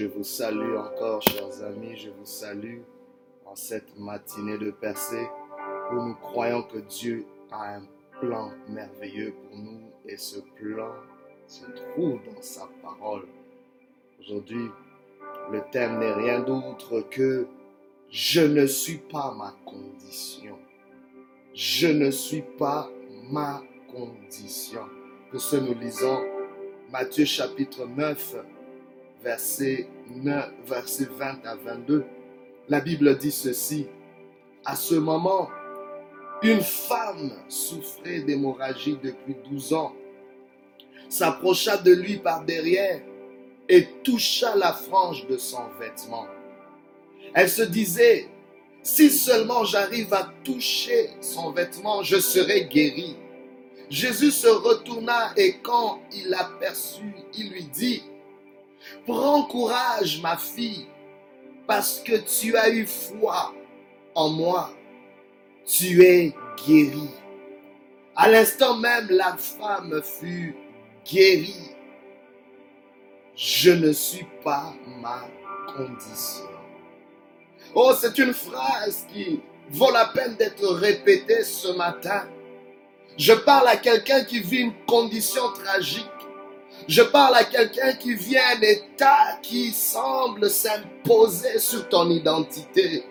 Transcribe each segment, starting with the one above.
Je vous salue encore, chers amis, je vous salue en cette matinée de percée où nous croyons que Dieu a un plan merveilleux pour nous et ce plan se trouve dans sa parole. Aujourd'hui, le thème n'est rien d'autre que je ne suis pas ma condition. Je ne suis pas ma condition. Pour ce, nous lisons Matthieu chapitre 9, verset, 9, verset 20 à 22. La Bible dit ceci. À ce moment, une femme souffrait d'hémorragie depuis 12 ans, s'approcha de lui par derrière et toucha la frange de son vêtement. Elle se disait, si seulement j'arrive à toucher son vêtement, je serai guéri. Jésus se retourna et quand il l'aperçut, il lui dit, Prends courage, ma fille, parce que tu as eu foi en moi. Tu es guérie. À l'instant même, la femme fut guérie. Je ne suis pas ma condition. Oh, c'est une phrase qui vaut la peine d'être répétée ce matin. Je parle à quelqu'un qui vit une condition tragique. Je parle à quelqu'un qui vit un état qui semble s'imposer sur ton identité.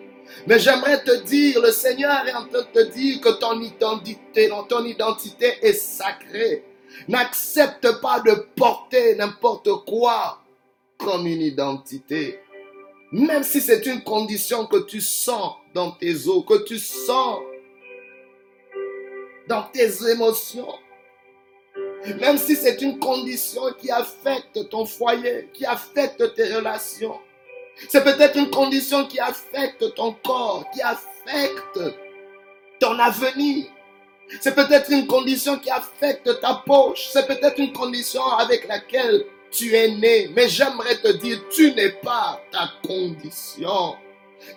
Mais j'aimerais te dire, le Seigneur est en train de te dire que ton identité, ton identité est sacrée. N'accepte pas de porter n'importe quoi comme une identité. Même si c'est une condition que tu sens dans tes os, que tu sens dans tes émotions. Même si c'est une condition qui affecte ton foyer, qui affecte tes relations. C'est peut-être une condition qui affecte ton corps, qui affecte ton avenir. C'est peut-être une condition qui affecte ta poche. C'est peut-être une condition avec laquelle tu es né. Mais j'aimerais te dire, tu n'es pas ta condition.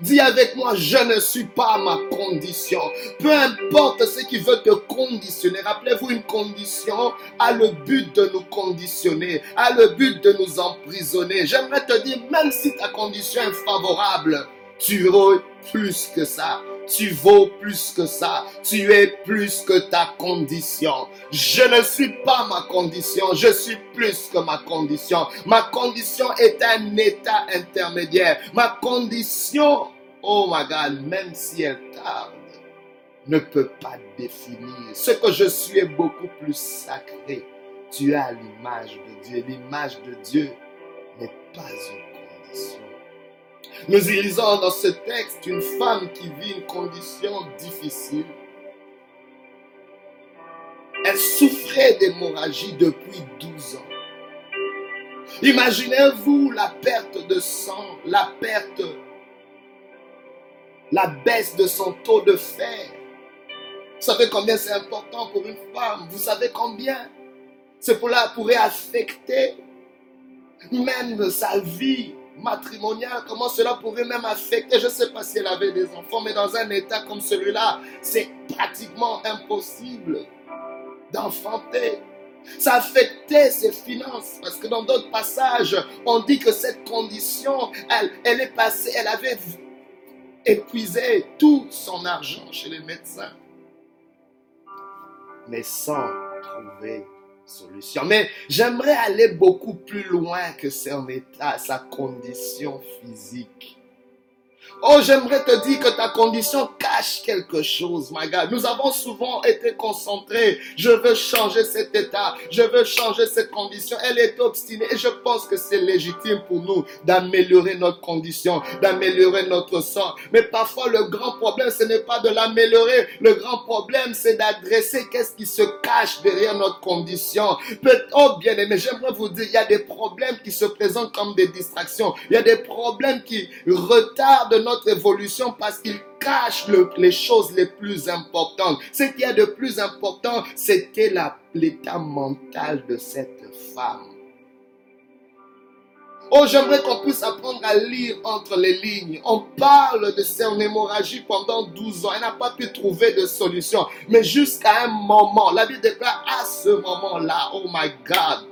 Dis avec moi, je ne suis pas ma condition. Peu importe ce qui veut te conditionner. Rappelez-vous, une condition a le but de nous conditionner, a le but de nous emprisonner. J'aimerais te dire, même si ta condition est favorable, tu es plus que ça. Tu vaux plus que ça. Tu es plus que ta condition. Je ne suis pas ma condition. Je suis plus que ma condition. Ma condition est un état intermédiaire. Ma condition, oh my God, même si elle tarde, ne peut pas définir. Ce que je suis est beaucoup plus sacré. Tu as l'image de Dieu. L'image de Dieu n'est pas une condition. Nous lisons dans ce texte une femme qui vit une condition difficile. Elle souffrait d'hémorragie depuis 12 ans. Imaginez-vous la perte de sang, la perte, la baisse de son taux de fer. Vous savez combien c'est important pour une femme? Vous savez combien? Cela pourrait affecter même sa vie matrimonial, comment cela pouvait même affecter, je ne sais pas si elle avait des enfants, mais dans un état comme celui-là, c'est pratiquement impossible d'enfanter. Ça affectait ses finances parce que dans d'autres passages, on dit que cette condition, elle, elle est passée, elle avait épuisé tout son argent chez les médecins, mais sans trouver solution. Mais j'aimerais aller beaucoup plus loin que son état, sa condition physique. Oh, j'aimerais te dire que ta condition cache quelque chose, my God. Nous avons souvent été concentrés. Je veux changer cet état. Je veux changer cette condition. Elle est obstinée. Et je pense que c'est légitime pour nous d'améliorer notre condition, d'améliorer notre sort. Mais parfois, le grand problème, ce n'est pas de l'améliorer. Le grand problème, c'est d'adresser qu'est-ce qui se cache derrière notre condition. Oh, bien aimé, j'aimerais vous dire, il y a des problèmes qui se présentent comme des distractions. Il y a des problèmes qui retardent notre évolution parce qu'il cache les choses les plus importantes. Ce qu'il y a de plus important, c'était l'état mental de cette femme. Oh, j'aimerais qu'on puisse apprendre à lire entre les lignes. On parle de son hémorragie pendant 12 ans. Elle n'a pas pu trouver de solution. Mais jusqu'à un moment, la Bible déclare à ce moment-là, oh my God,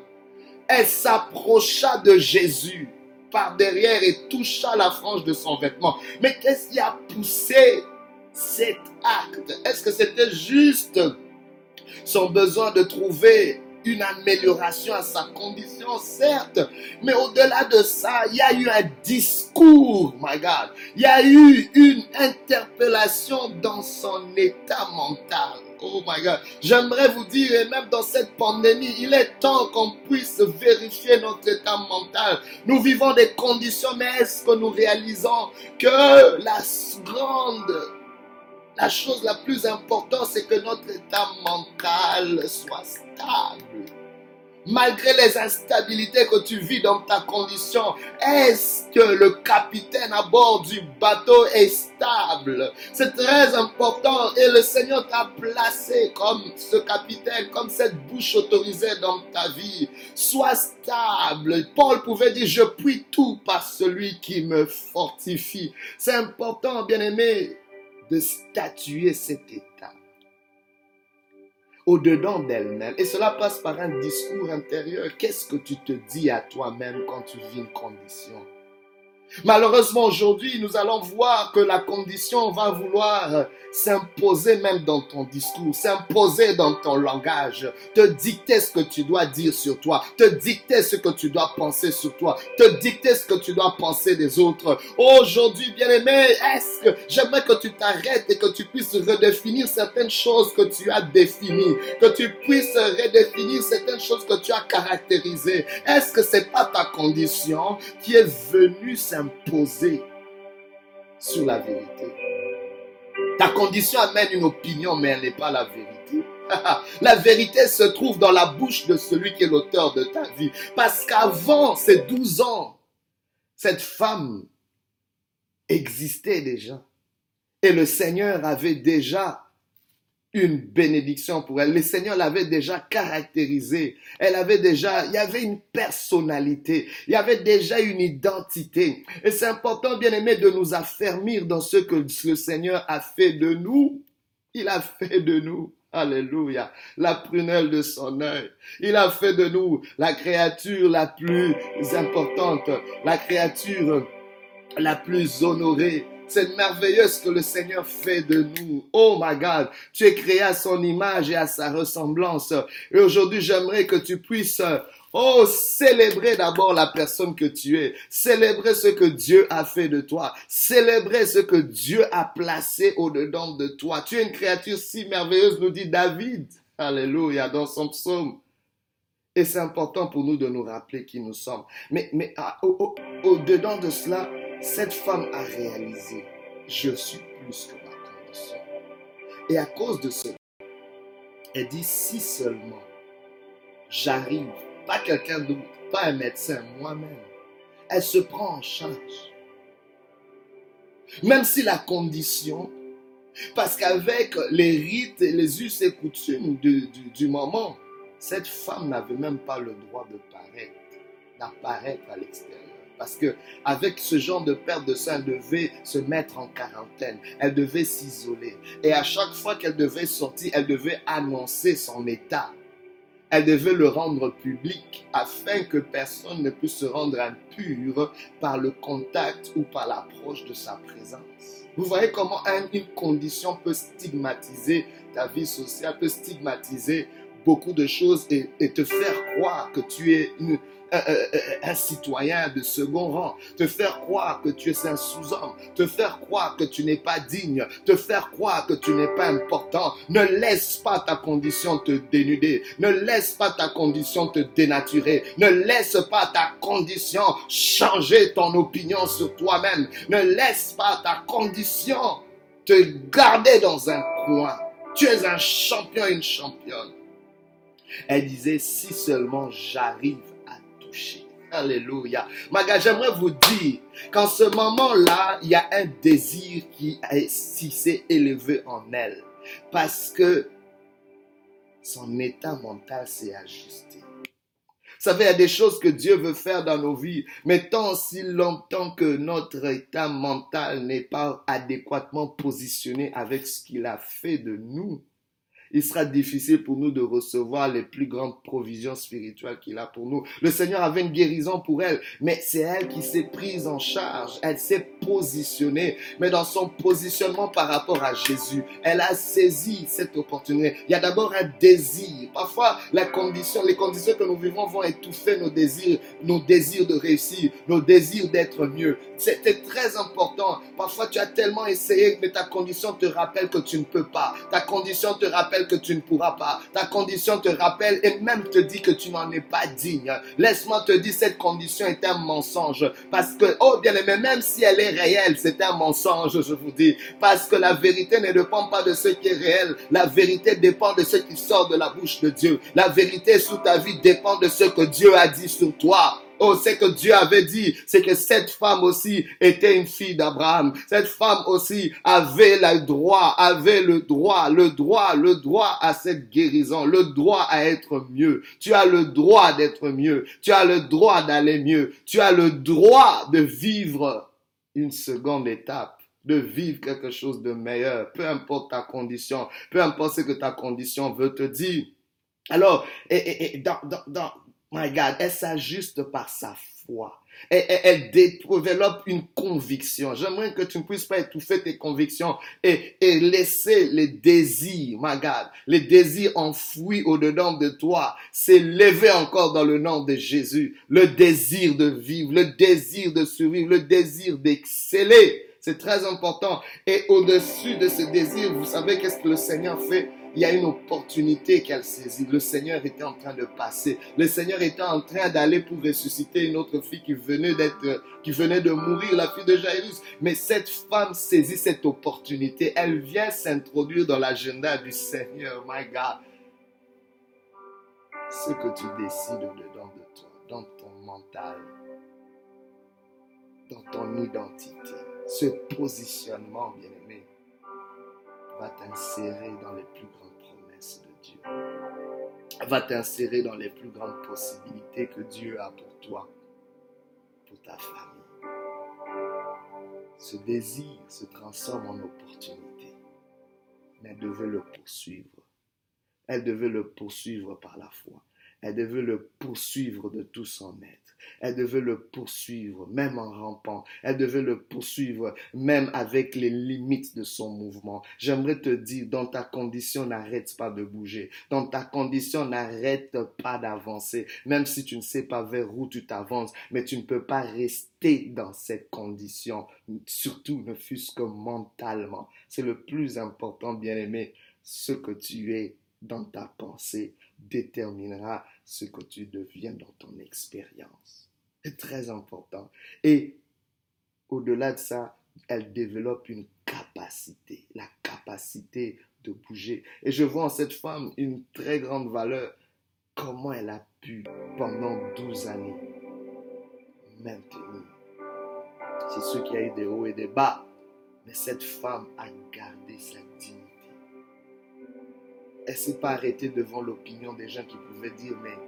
elle s'approcha de Jésus par derrière et toucha la frange de son vêtement. Mais qu'est-ce qui a poussé cet acte? Est-ce que c'était juste son besoin de trouver une amélioration à sa condition, certes, mais au-delà de ça, il y a eu un discours, my God. Il y a eu une interpellation dans son état mental. Oh my God. J'aimerais vous dire, et même dans cette pandémie, il est temps qu'on puisse vérifier notre état mental. Nous vivons des conditions, mais est-ce que nous réalisons que la grande la chose la plus importante, c'est que notre état mental soit stable. Malgré les instabilités que tu vis dans ta condition, est-ce que le capitaine à bord du bateau est stable? C'est très important et le Seigneur t'a placé comme ce capitaine, comme cette bouche autorisée dans ta vie. Sois stable. Paul pouvait dire, je puis tout par celui qui me fortifie. C'est important, bien aimé, de statuer cet état au-dedans d'elle-même. Et cela passe par un discours intérieur. Qu'est-ce que tu te dis à toi-même quand tu vis une condition Malheureusement, aujourd'hui, nous allons voir que la condition va vouloir s'imposer même dans ton discours, s'imposer dans ton langage, te dicter ce que tu dois dire sur toi, te dicter ce que tu dois penser sur toi, te dicter ce que tu dois penser des autres. Aujourd'hui, bien-aimé, est-ce que j'aimerais que tu t'arrêtes et que tu puisses redéfinir certaines choses que tu as définies, que tu puisses redéfinir certaines choses que tu as caractérisées. Est-ce que c'est pas ta condition qui est venue s'imposer imposer sur la vérité. Ta condition amène une opinion, mais elle n'est pas la vérité. la vérité se trouve dans la bouche de celui qui est l'auteur de ta vie. Parce qu'avant ces 12 ans, cette femme existait déjà. Et le Seigneur avait déjà une bénédiction pour elle. Le Seigneur l'avait déjà caractérisée. Elle avait déjà, il y avait une personnalité. Il y avait déjà une identité. Et c'est important, bien aimé, de nous affermir dans ce que le Seigneur a fait de nous. Il a fait de nous. Alléluia. La prunelle de son œil. Il a fait de nous la créature la plus importante, la créature la plus honorée, c'est merveilleux ce que le Seigneur fait de nous. Oh my God, tu es créé à son image et à sa ressemblance. Et aujourd'hui, j'aimerais que tu puisses Oh, célébrer d'abord la personne que tu es. Célébrer ce que Dieu a fait de toi. Célébrer ce que Dieu a placé au-dedans de toi. Tu es une créature si merveilleuse, nous dit David. Alléluia, dans son psaume. Et c'est important pour nous de nous rappeler qui nous sommes. Mais, mais ah, au-dedans de cela, cette femme a réalisé, je suis plus que ma condition. Et à cause de cela, elle dit, si seulement j'arrive, pas quelqu'un d'autre, pas un médecin, moi-même, elle se prend en charge. Même si la condition, parce qu'avec les rites les us et coutumes du, du moment, cette femme n'avait même pas le droit de paraître, d'apparaître à l'extérieur. Parce que avec ce genre de perte de sang, elle devait se mettre en quarantaine. Elle devait s'isoler. Et à chaque fois qu'elle devait sortir, elle devait annoncer son état. Elle devait le rendre public afin que personne ne puisse se rendre impur par le contact ou par l'approche de sa présence. Vous voyez comment une condition peut stigmatiser ta vie sociale, peut stigmatiser beaucoup de choses et, te faire croire que tu es un, citoyen de second rang, te faire croire que tu es un sous-homme, te faire croire que tu n'es pas digne, te faire croire que tu n'es pas important. Ne laisse pas ta condition te dénuder, ne laisse pas ta condition te dénaturer, ne laisse pas ta condition changer ton opinion sur toi-même, ne laisse pas ta condition te garder dans un coin. Tu es un champion, une championne. Elle disait, si seulement j'arrive Alléluia. Maga, j'aimerais vous dire qu'en ce moment-là, il y a un désir qui s'est élevé en elle. Parce que son état mental s'est ajusté. Vous savez, il y a des choses que Dieu veut faire dans nos vies, mais tant si longtemps que notre état mental n'est pas adéquatement positionné avec ce qu'il a fait de nous, il sera difficile pour nous de recevoir les plus grandes provisions spirituelles qu'il a pour nous. Le Seigneur avait une guérison pour elle, mais c'est elle qui s'est prise en charge. Elle s'est positionnée, mais dans son positionnement par rapport à Jésus, elle a saisi cette opportunité. Il y a d'abord un désir. Parfois, la condition, les conditions que nous vivons vont étouffer nos désirs, nos désirs de réussir, nos désirs d'être mieux. C'était très important. Parfois, tu as tellement essayé, mais ta condition te rappelle que tu ne peux pas. Ta condition te rappelle que tu ne pourras pas. Ta condition te rappelle et même te dit que tu n'en es pas digne. Laisse-moi te dire, cette condition est un mensonge. Parce que, oh bien aimé, même si elle est réelle, c'est un mensonge, je vous dis. Parce que la vérité ne dépend pas de ce qui est réel. La vérité dépend de ce qui sort de la bouche de Dieu. La vérité sous ta vie dépend de ce que Dieu a dit sur toi. Oh, c'est que Dieu avait dit, c'est que cette femme aussi était une fille d'Abraham. Cette femme aussi avait le droit, avait le droit, le droit, le droit à cette guérison, le droit à être mieux. Tu as le droit d'être mieux. Tu as le droit d'aller mieux. Tu as le droit de vivre une seconde étape de vivre quelque chose de meilleur, peu importe ta condition, peu importe ce que ta condition veut te dire. Alors, et, dans, dans, My God, elle s'ajuste par sa foi. Elle, elle, développe une conviction. J'aimerais que tu ne puisses pas étouffer tes convictions et, et laisser les désirs, my God, les désirs enfouis au-dedans de toi s'élever encore dans le nom de Jésus. Le désir de vivre, le désir de survivre, le désir d'exceller. C'est très important. Et au-dessus de ce désir, vous savez qu'est-ce que le Seigneur fait? Il y a une opportunité qu'elle saisit. Le Seigneur était en train de passer. Le Seigneur était en train d'aller pour ressusciter une autre fille qui venait d'être, qui venait de mourir, la fille de Jairus. Mais cette femme saisit cette opportunité. Elle vient s'introduire dans l'agenda du Seigneur. My God. Ce que tu décides dedans de toi, dans ton mental, dans ton identité, ce positionnement, bien aimé, va t'insérer dans les plus grandes promesses de Dieu. Va t'insérer dans les plus grandes possibilités que Dieu a pour toi, pour ta famille. Ce désir se transforme en opportunité. Mais elle devait le poursuivre. Elle devait le poursuivre par la foi. Elle devait le poursuivre de tout son être. Elle devait le poursuivre, même en rampant. Elle devait le poursuivre, même avec les limites de son mouvement. J'aimerais te dire, dans ta condition, n'arrête pas de bouger. Dans ta condition, n'arrête pas d'avancer. Même si tu ne sais pas vers où tu t'avances, mais tu ne peux pas rester dans cette condition. Surtout, ne fût-ce que mentalement. C'est le plus important, bien aimé. Ce que tu es dans ta pensée déterminera ce que tu deviens dans ton expérience. C'est très important. Et au-delà de ça, elle développe une capacité, la capacité de bouger. Et je vois en cette femme une très grande valeur. Comment elle a pu, pendant 12 années, maintenir. C'est qu'il y a eu des hauts et des bas, mais cette femme a gardé sa dignité elle s'est pas arrêtée devant l'opinion des gens qui pouvaient dire, mais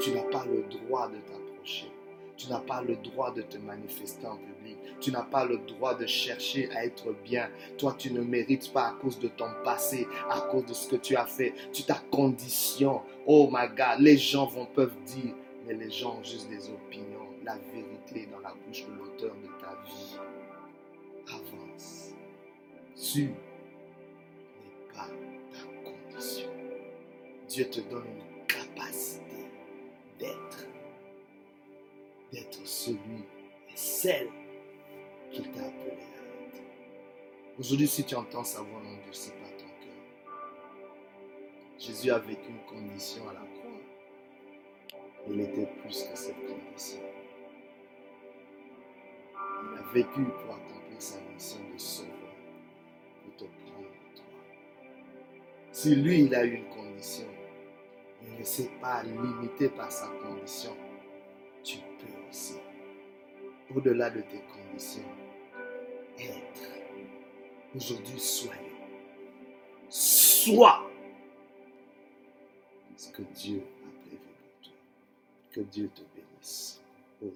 tu n'as pas le droit de t'approcher. Tu n'as pas le droit de te manifester en public. Tu n'as pas le droit de chercher à être bien. Toi, tu ne mérites pas à cause de ton passé, à cause de ce que tu as fait. Tu ta condition. Oh my God, les gens vont peuvent dire, mais les gens ont juste des opinions. La vérité est dans la bouche de l'auteur de ta vie. Avance. Tu n'es pas Dieu te donne une capacité d'être, d'être celui et celle qu'il t'a appelé à être. Aujourd'hui, si tu entends sa voix, n'endurcis pas ton cœur. Jésus a vécu une condition à la croix. Il était plus que cette condition. Il a vécu pour accomplir sa mission de sauveur, pour te prendre toi. Si lui, il a eu une condition, laissez pas limiter par sa condition. Tu peux aussi, au-delà de tes conditions, être. Aujourd'hui, soyez. Sois ce que Dieu a prévu pour toi. Que Dieu te bénisse. Au nom